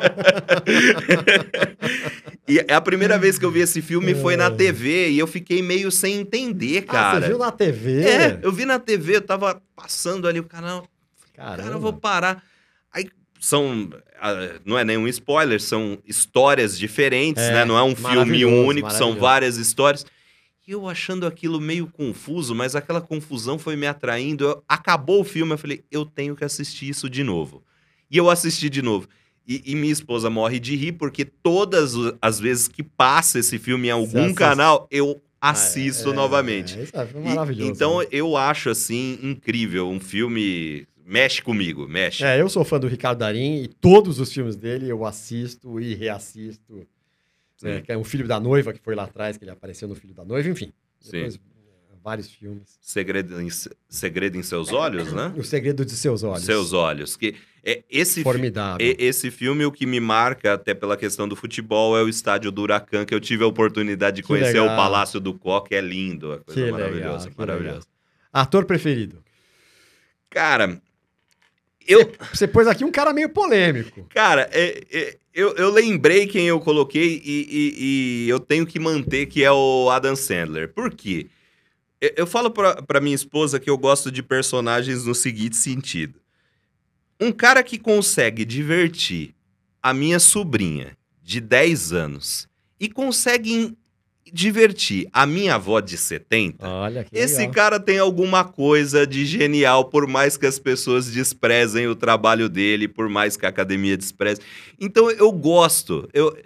E a primeira vez que eu vi esse filme foi na TV e eu fiquei meio sem entender, Ah, cara. você viu na TV? É, eu vi na TV, eu tava passando ali o canal. Caramba. Cara, eu vou parar. São. ah, Não é nenhum spoiler, são histórias diferentes, É, né? Não é um filme único, são várias histórias. E eu achando aquilo meio confuso, mas aquela confusão foi me atraindo. Eu- acabou o filme, eu falei, eu tenho que assistir isso de novo. E eu assisti de novo. E, e minha esposa morre de rir, porque todas as vezes que passa esse filme em algum canal, eu assisto Ah, é, novamente. É, é E- maravilhoso. então né? eu acho assim incrível um filme mexe comigo, mexe. É, eu sou fã do Ricardo Darim e todos os filmes dele eu assisto e reassisto. Sim. É, que é o Filho da Noiva, que foi lá atrás, que ele apareceu no Filho da Noiva, enfim. Depois, é, vários filmes. Segredo em, Segredo em seus olhos, né? O Segredo de Seus Olhos. Seus olhos. Que é esse Formidável. e- esse filme o que me marca até pela questão do futebol é o estádio do Huracan que eu tive a oportunidade de Que conhecer legal. o Palácio do Coque, é lindo, é coisa Que maravilhosa, legal, maravilhosa. Ator preferido. Cara, eu Você pôs aqui um cara meio polêmico. Cara, é- é- eu, eu lembrei quem eu coloquei e, e- e eu tenho que manter que é o Adam Sandler. Por quê? Eu, eu falo pra, pra minha esposa que eu gosto de personagens no seguinte sentido. Um cara que consegue divertir a minha sobrinha de 10 anos e consegue divertir a minha avó de 70, Olha que esse legal. cara tem alguma coisa de genial, por mais que as pessoas desprezem o trabalho dele, por mais que a academia despreze. Então eu gosto. Eu,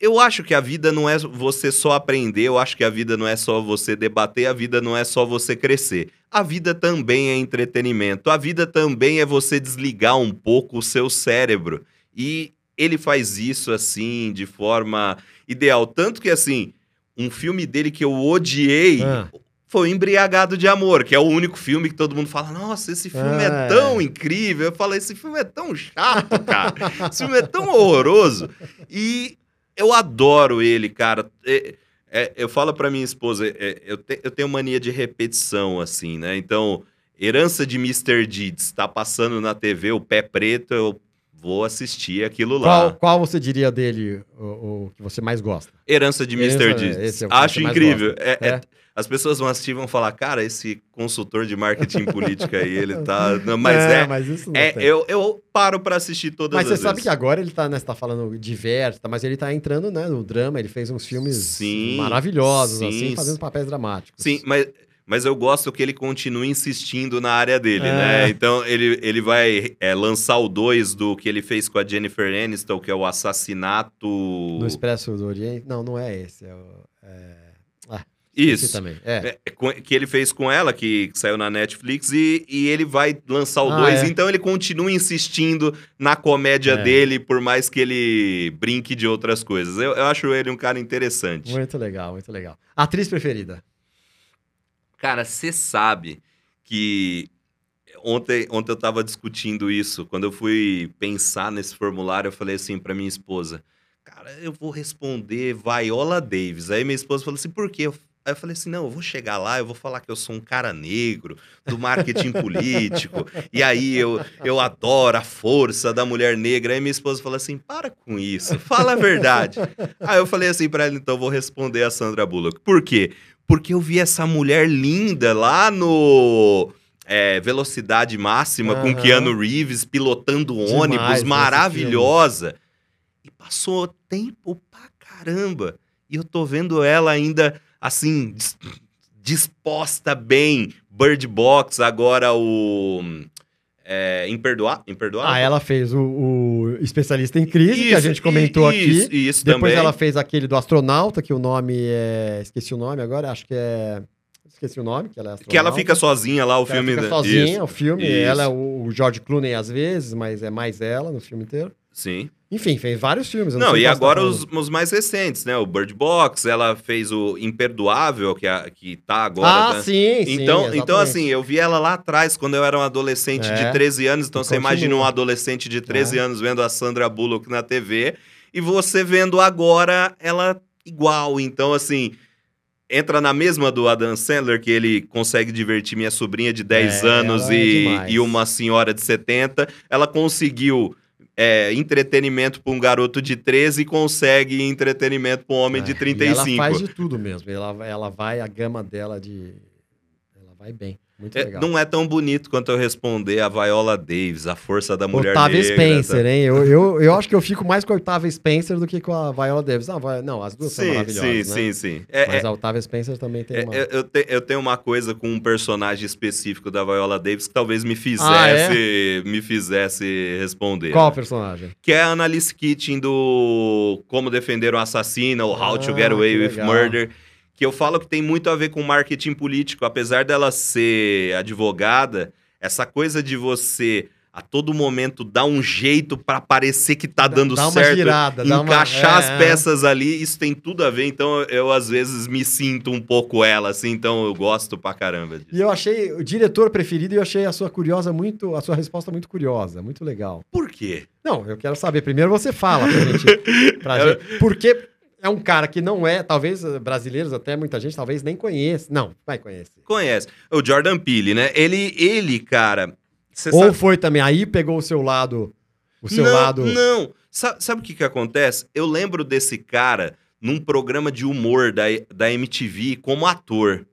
eu acho que a vida não é você só aprender, eu acho que a vida não é só você debater, a vida não é só você crescer. A vida também é entretenimento, a vida também é você desligar um pouco o seu cérebro. E ele faz isso assim, de forma ideal. Tanto que assim, um filme dele que eu odiei Ah. foi Embriagado de Amor, que é o único filme que todo mundo fala: Nossa, esse filme Ah, é tão incrível. Eu falo: Esse filme é tão chato, cara. esse filme é tão horroroso. E eu adoro ele, cara. É- é, eu falo pra minha esposa: é, eu, te- eu tenho mania de repetição, assim, né? Então, Herança de Mr. Deeds, tá passando na TV, o pé preto, eu vou assistir aquilo lá. Qual, qual você diria dele o, o que você mais gosta? Herança de Herança, Mr. é, Deeds. é que Acho você incrível. É- é- É? as pessoas vão assistir e vão falar, cara, esse consultor de marketing política aí, ele tá. Não, mas é. mas isso não é, eu, eu paro pra assistir todas Mas você as sabe vezes. que agora ele tá, né, você tá falando diverso, mas ele tá entrando, né, no drama, ele fez uns filmes Sim, maravilhosos, sim. assim, fazendo papéis dramáticos. Sim, mas, mas eu gosto que ele continue insistindo na área dele, É. né? Então ele, ele vai é, lançar o 2 do que ele fez com a Jennifer Aniston, que é o assassinato. No Expresso do Oriente, não, não é esse, é o... É... Esse Isso. também, é. É, com- que ele fez com ela, que saiu na Netflix, e, e ele vai lançar o Ah, 2. é. Então ele continua insistindo na comédia É. dele, por mais que ele brinque de outras coisas. Eu, eu acho ele um cara interessante. Muito legal, muito legal. Atriz preferida? Cara, você sabe que ontem, ontem eu tava discutindo isso. Quando eu fui pensar nesse formulário, eu falei assim pra minha esposa: Cara, eu vou responder Viola Davis. Aí minha esposa falou assim: Por quê? Aí eu falei assim: Não, eu vou chegar lá, eu vou falar que eu sou um cara negro, do marketing político, e aí eu, eu adoro a força da mulher negra. Aí minha esposa falou assim: Para com isso, fala a verdade. Aí eu falei assim pra ela: Então eu vou responder a Sandra Bullock. Por quê? Porque eu vi essa mulher linda lá no é, Velocidade Máxima com Aham. Keanu Reeves pilotando Demais ônibus, nesse maravilhosa. E passou tempo pra caramba. E eu tô vendo ela ainda assim, dis- disposta bem. Bird Box, agora o. É, imperdoa... Imperdoável? Ah, ela fez o, o especialista em crise, que a Isso, gente comentou i- aqui. Isso, isso Depois também. ela fez aquele do astronauta, que o nome é. Esqueci o nome agora, acho que é. Esqueci o nome, que ela é astronauta. Que ela fica sozinha lá, o Que ela filme... fica da- sozinha, Isso, o filme. isso. Ela é o o George Clooney às vezes, mas é mais ela no filme inteiro. Sim. Enfim, fez vários filmes. Não, sei e tá agora os, os mais recentes, né? O Bird Box, ela fez o Imperdoável, que, é, que tá agora. Ah, né? sim, sim. Então, então, assim, eu vi ela lá atrás, quando eu era um adolescente É. de 13 anos. Então, você imagina continua. um adolescente de 13 É. anos vendo a Sandra Bullock na TV e você vendo agora ela igual. Então, assim, entra na mesma do Adam Sandler, que ele consegue divertir minha sobrinha de 10 É, anos é e, e uma senhora de 70. Ela conseguiu. É, entretenimento para um garoto de 13 e consegue entretenimento para um homem É, de e 35. ela faz de tudo mesmo. Ela, ela vai, a gama dela de. Ela vai bem. Muito É, legal. não é tão bonito quanto eu responder a Viola Davis, a força da mulher Octavia negra. Spencer, hein? Eu, eu, eu acho que eu fico mais com a Octavia Spencer do que com a Viola Davis. Não, vai- não as duas são Sim, maravilhosas, sim, né? sim, sim. É, Mas é- a Octavia Spencer também tem é- uma... eu, te- eu tenho uma coisa com um personagem específico da Viola Davis que talvez me fizesse, Ah, me fizesse responder. Qual né? personagem? Que é a Annalise Keating do Como Defender um Assassino, ou How to Ah, Get Away with. Murder. Que eu falo que tem muito a ver com marketing político. Apesar dela ser advogada, essa coisa de você a todo momento dar um jeito pra parecer que tá dando dá certo, girada, dá uma- encaixar as é, é. peças ali, isso tem tudo a ver. Então eu, às vezes me sinto um pouco ela, assim, então eu gosto pra caramba disso. E eu achei o diretor preferido e eu achei a sua curiosa muito, a sua resposta muito curiosa, muito legal. Por quê? Não, eu quero saber. Primeiro você fala pra gente. Pra gente porque é um cara que não é, talvez eh, brasileiros até muita gente talvez nem conheça. Não, vai conhecer. Conhece. O Jordan Peele, né? Ele, ele cara. Ou sabe... foi também aí pegou o seu lado, o seu não, lado. Não. Sa- Sabe, o que, que acontece? Eu lembro desse cara num programa de humor da, da MTV como ator.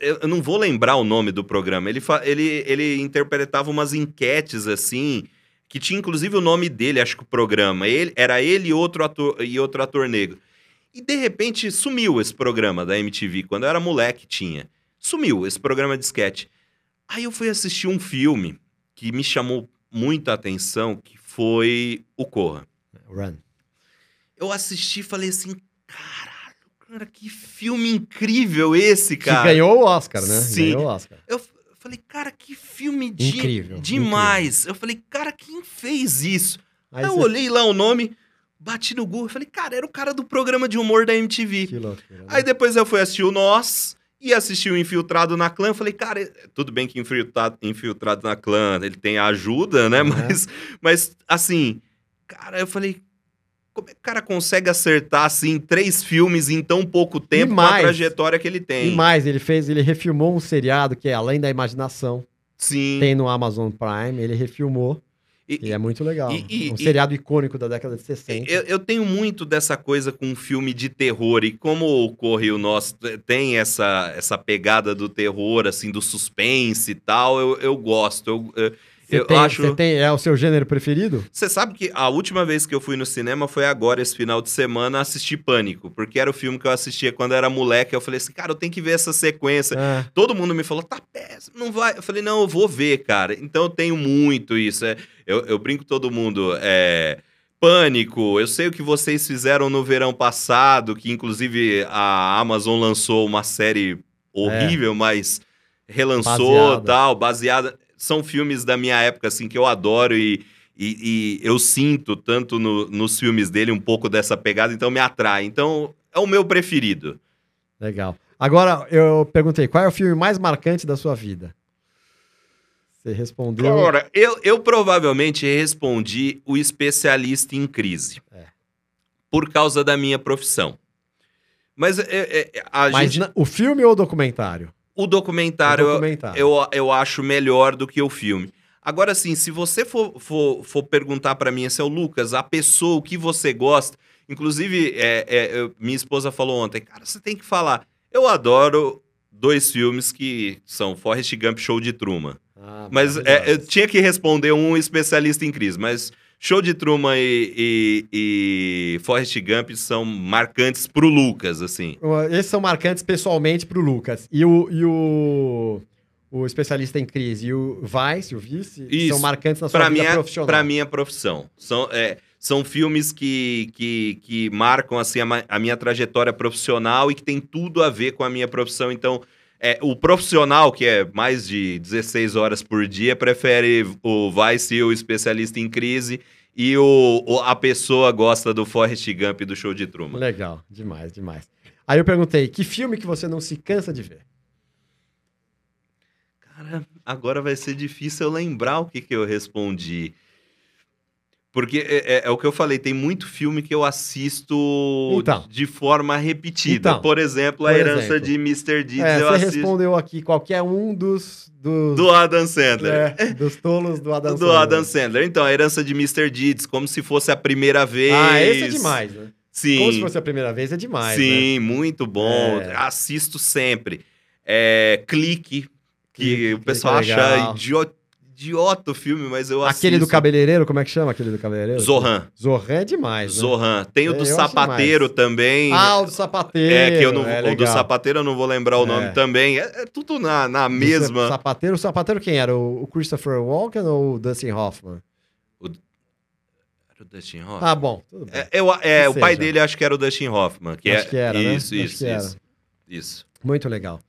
Eu, não vou lembrar o nome do programa. Ele, ele, ele interpretava umas enquetes assim, que tinha inclusive o nome dele, acho que o programa. Ele, era ele e outro, ator, e outro ator negro. E de repente sumiu esse programa da MTV. Quando eu era moleque, tinha. Sumiu esse programa de sketch. Aí eu fui assistir um filme que me chamou muita atenção, que foi O Corra. Run. Eu assisti e falei assim, caralho, cara, que filme incrível esse, Que cara. ganhou o Oscar, né? Sim. Ganhou o Oscar. Eu falei, cara, que filme de- Incrível, demais. Eu falei, cara, quem fez isso? Aí Aí eu você- olhei lá o nome, bati no Google, falei, cara, era o cara do programa de humor da MTV. Que loucura. né? Aí depois eu fui assistir o Nós e assisti o Infiltrado na Clã. Eu falei, cara, é- tudo bem que Infiltrado, Infiltrado na Clã, ele tem ajuda, né? É. Mas, mas, assim, cara, eu falei, como é que o cara consegue acertar, assim, três filmes em tão pouco tempo com a mais. trajetória que ele E tem? mais, ele fez, ele refilmou um seriado que é Além da Imaginação. Sim. Tem no Amazon Prime, ele refilmou. E- E é muito legal. e- e- um e- seriado icônico da década de 60. Eu, eu tenho muito dessa coisa com filme de terror, e como o Correio Nosso tem essa, essa pegada do terror, assim, do suspense e tal, eu, eu gosto. Eu, eu, Você eu tem, acho. você tem- é o seu gênero preferido? Você sabe que a última vez que eu fui no cinema foi agora, esse final de semana, assistir Pânico, porque era o filme que eu assistia quando eu era moleque. Eu falei assim, cara, eu tenho que ver essa sequência. É. Todo mundo me falou, tá péssimo, não vai. Eu falei, não, eu vou ver, cara. Então eu tenho muito isso. é, eu, eu brinco com todo mundo. É, Pânico, eu sei o que vocês fizeram no verão passado, que inclusive a Amazon lançou uma série horrível, mas relançou Baseada. tal, baseada. São filmes da minha época, assim, que eu adoro e, e, e eu sinto tanto no- nos filmes dele um pouco dessa pegada, então me atrai. Então é o meu preferido. Legal. Agora, eu perguntei, qual é o filme mais marcante da sua vida? Você respondeu. Ora, eu, eu provavelmente respondi o especialista em crise. É. Por causa da minha profissão. Mas é, é, a Mas gente, na- o filme ou o documentário? O documentário, o eu- documentário. eu, eu acho melhor do que o filme. Agora, sim, se você for, for, for perguntar pra mim, esse é o Lucas, a pessoa, o que você gosta. Inclusive, é, é, minha esposa falou ontem, cara, você tem que falar. Eu adoro dois filmes que são Forrest Gump e Show de Truman. Ah, Mas é, eu tinha que responder um especialista em crise, mas Show de Truman e, e, e Forrest Gump são marcantes pro Lucas, assim. Esses são marcantes pessoalmente pro Lucas. E o, e o, o especialista em crise e o Vice, o Vice, Isso. são marcantes na sua Pra vida minha, profissional. pra minha profissão. São, é, são filmes que, que, que marcam assim, a, a minha trajetória profissional e que tem tudo a ver com a minha profissão. Então, é, o profissional, que é mais de 16 horas por dia, prefere o Vice e o especialista em crise. E o, o- a pessoa gosta do Forrest Gump e do Show de Truman. Legal, demais, demais. Aí eu perguntei, que filme que você não se cansa de ver? Cara, agora vai ser difícil eu lembrar o que, que eu respondi. Porque é, é- é o que eu falei, tem muito filme que eu assisto Então. de forma repetida. Então, por exemplo, A por Herança exemplo. de Mr. Deeds É, eu você assisto. respondeu aqui qualquer um dos, dos, Do Adam Sandler. é, dos tolos do Adam do Sandler. Adam Sandler. Então, A Herança de Mr. Deeds, como se fosse a primeira vez. Ah, esse é demais, né? Sim. Como se fosse a primeira vez, é demais, né? Sim, muito bom. É. Assisto sempre. É, Clique, que o pessoal é acha legal. idiota, idiota o filme, mas eu assisto. Aquele do cabeleireiro, como é que chama aquele do cabeleireiro? Zohan. Zohan é demais, né? Zohan. Tem o É, do eu acho sapateiro também. Ah, o do sapateiro. é, que eu não, é o do sapateiro eu não vou lembrar o É. nome também. É, é tudo na, na mesma. Sapateiro, o sapateiro quem era? O o Christopher Walken ou o Dustin Hoffman? Era o Dustin Hoffman? Tá bom, tudo bem. É, eu- é, Que o pai dele acho que era o Dustin Hoffman. Que Acho é, que era, né? Isso, Acho isso, que era. isso. Isso. Muito legal.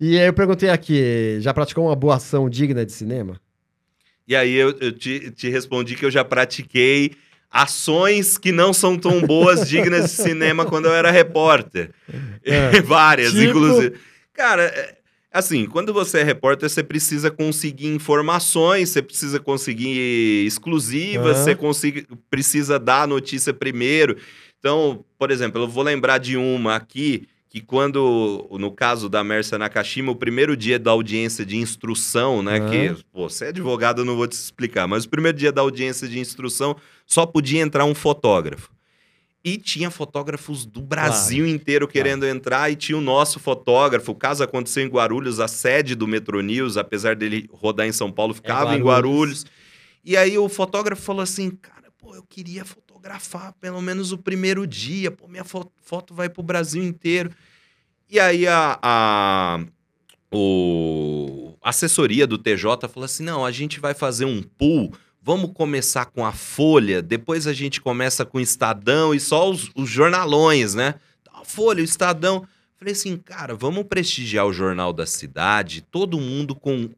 E aí eu perguntei aqui, já praticou uma boa ação digna de cinema? E aí eu, eu te, te respondi que eu já pratiquei ações que não são tão boas, dignas de cinema quando eu era repórter. É. Várias, Tipo? inclusive. Cara, é- assim, quando você é repórter, você precisa conseguir informações, você precisa conseguir exclusivas, Aham. você consiga, precisa dar a notícia primeiro. Então, por exemplo, eu vou lembrar de uma aqui que quando, no caso da Mércia Nakashima, o primeiro dia da audiência de instrução, né, Aham. que, pô, você é advogado, eu não vou te explicar, mas o primeiro dia da audiência de instrução só podia entrar um fotógrafo. E tinha fotógrafos do Brasil inteiro querendo entrar, e tinha o nosso fotógrafo. O caso aconteceu em Guarulhos, a sede do Metro News, apesar dele rodar em São Paulo, ficava em Guarulhos. Guarulhos. E aí o fotógrafo falou assim: cara, pô, eu queria fotografar pelo menos o primeiro dia, pô, minha fo- foto vai pro Brasil inteiro. E aí a, a, o, assessoria do TJ falou assim: não, a gente vai fazer um pool. Vamos começar com a Folha, depois a gente começa com o Estadão e só os, os jornalões, né? A Folha, o Estadão. Falei assim, cara, vamos prestigiar o Jornal da Cidade. Todo mundo com,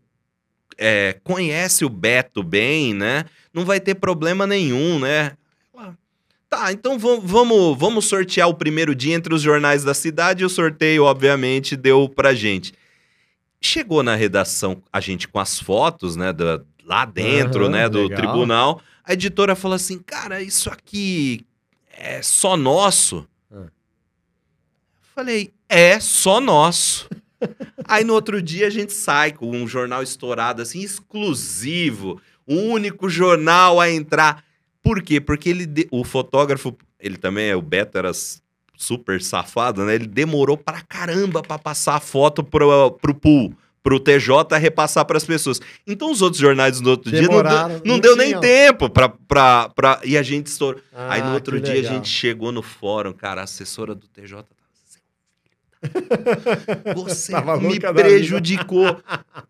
é, conhece o Beto bem, né? Não vai ter problema nenhum, né? Tá, então vamos, vamos, sortear o primeiro dia entre os jornais da cidade e o sorteio, obviamente, deu pra gente. Chegou na redação a gente com as fotos, né, da- lá dentro, Aham, né, do legal. tribunal. A editora falou assim, cara, isso aqui é só nosso? Ah. Falei, é só nosso. Aí no outro dia a gente sai com um jornal estourado, assim, exclusivo, o único jornal a entrar. Por quê? Porque ele, de- o fotógrafo, ele também é, o Beto era super safado, né? Ele demorou pra caramba pra passar a foto pro, pro pool, pro TJ repassar pras pessoas. Então os outros jornais no outro dia não, Demoraram, deu- não não deu nem tempo pra, pra, pra... E a gente estourou. Aí no Ah, outro dia a legal. gente chegou no fórum, cara, a assessora do TJ você Tava me prejudicou.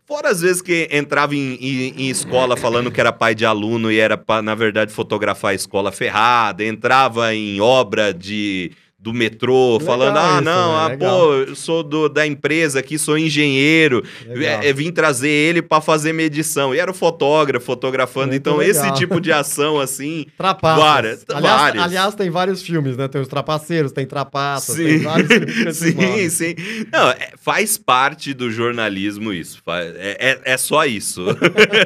Fora as vezes que entrava em, em- em escola falando que era pai de aluno e era pra, na verdade, fotografar a escola ferrada. Entrava em obra de, do metrô Legal falando, ah, não, né? ah, Legal. pô, eu sou do- da empresa aqui, sou engenheiro. É, é, vim trazer ele pra fazer medição. E era o fotógrafo fotografando. Muito então, legal. esse tipo de ação, assim, Trapaças. Várias, aliás, várias. aliás, tem vários filmes, né? Tem os trapaceiros, tem trapaças, Sim, tem vários filmes sim, sim. Não, é- faz parte do jornalismo isso. É, é, é só isso.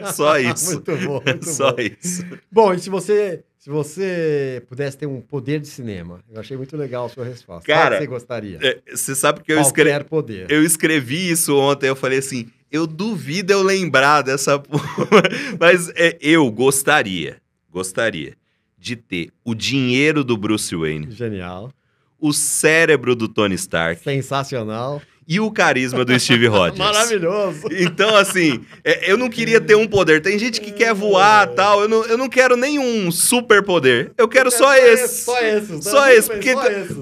É só isso. muito bom, muito só bom. isso. Bom, e se você, se você pudesse ter um poder de cinema? Eu achei muito legal a sua resposta. Cara, você gostaria? É, Você sabe que eu, Qualquer escre... poder. eu escrevi isso ontem. Eu falei assim: eu duvido eu lembrar dessa. porra. Mas é, eu gostaria, gostaria de ter o dinheiro do Bruce Wayne, Genial. o cérebro do Tony Stark Sensacional. E o carisma do Steve Rogers. Maravilhoso. Então, assim, é, eu não queria ter um poder. Tem gente que quer voar tal. Eu não, eu não quero nenhum super poder. Eu quero só esse. Só esse. Só esse. Porque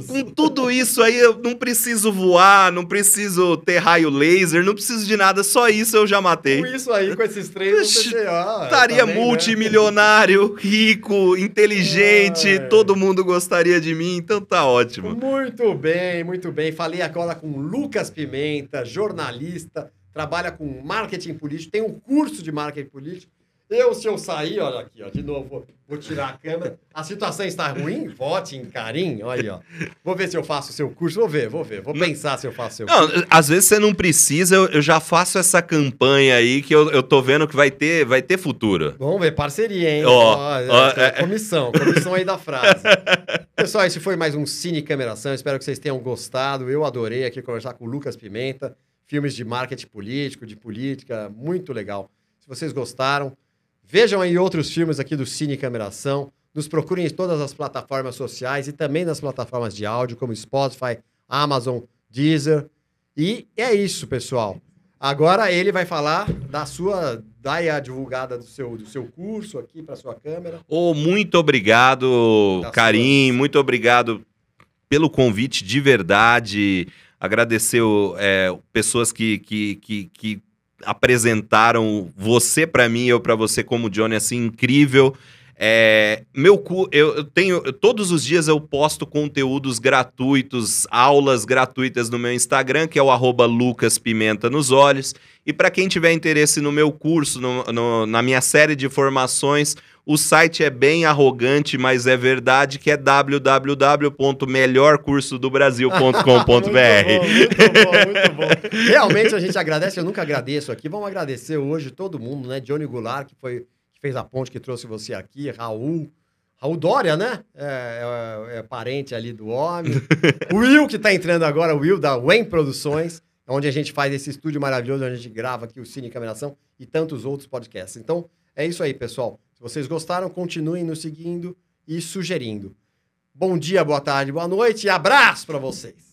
com tudo isso aí, eu não preciso voar, não preciso ter raio laser, não preciso de nada. Só isso eu já matei. Com isso aí, com esses três, ah, estaria também, né? multimilionário, né? rico, inteligente. Ai. Todo mundo gostaria de mim, então tá ótimo. Muito bem, muito bem. Falei agora com Lucas Pimenta, jornalista, trabalha com marketing político, tem um curso de marketing político. Eu, se eu sair, olha aqui, ó, de novo, vou tirar a câmera. A situação está ruim? Vote em carinho, olha aí, ó. Vou ver se eu faço o seu curso, vou ver, vou ver. Vou pensar se eu faço o seu não, curso. Às vezes você não precisa, eu, eu, já faço essa campanha aí que eu, eu tô vendo que vai ter, vai ter futuro. Vamos ver, parceria, hein? Ó, é, é, comissão, comissão aí da frase. Pessoal, esse foi mais um Cine Cameração, espero que vocês tenham gostado. Eu adorei aqui conversar com o Lucas Pimenta, filmes de marketing político, de política, muito legal. Se vocês gostaram, Vejam aí outros filmes aqui do Cine Cameração. Nos procurem em todas as plataformas sociais e também nas plataformas de áudio, como Spotify, Amazon, Deezer. E é isso, pessoal. Agora ele vai falar da sua. Daí a divulgada do seu, do seu curso aqui para sua câmera. Oh, muito obrigado, Karim. Suas... Muito obrigado pelo convite de verdade. Agradecer é, pessoas que, que, que, que apresentaram você para mim, eu para você como Johnny, assim, incrível. É, meu cu, eu, eu tenho todos os dias eu posto conteúdos gratuitos, aulas gratuitas no meu Instagram, que é o arroba Lucas Pimenta nos olhos. E para quem tiver interesse no meu curso, no, no, na minha série de formações, o site é bem arrogante, mas é verdade que é www.melhorcursodobrasil.com.br. muito, bom, muito bom, muito bom. Realmente a gente agradece, eu nunca agradeço aqui. Vamos agradecer hoje todo mundo, né? Johnny Goulart, que foi fez a ponte que trouxe você aqui, Raul. Raul Dória, né? É, é, é parente ali do homem. o Will, que está entrando agora, o Will da Wen Produções, onde a gente faz esse estúdio maravilhoso, onde a gente grava aqui o Cine Cameração e tantos outros podcasts. Então, é isso aí, pessoal. Se vocês gostaram, continuem nos seguindo e sugerindo. Bom dia, boa tarde, boa noite e abraço para vocês.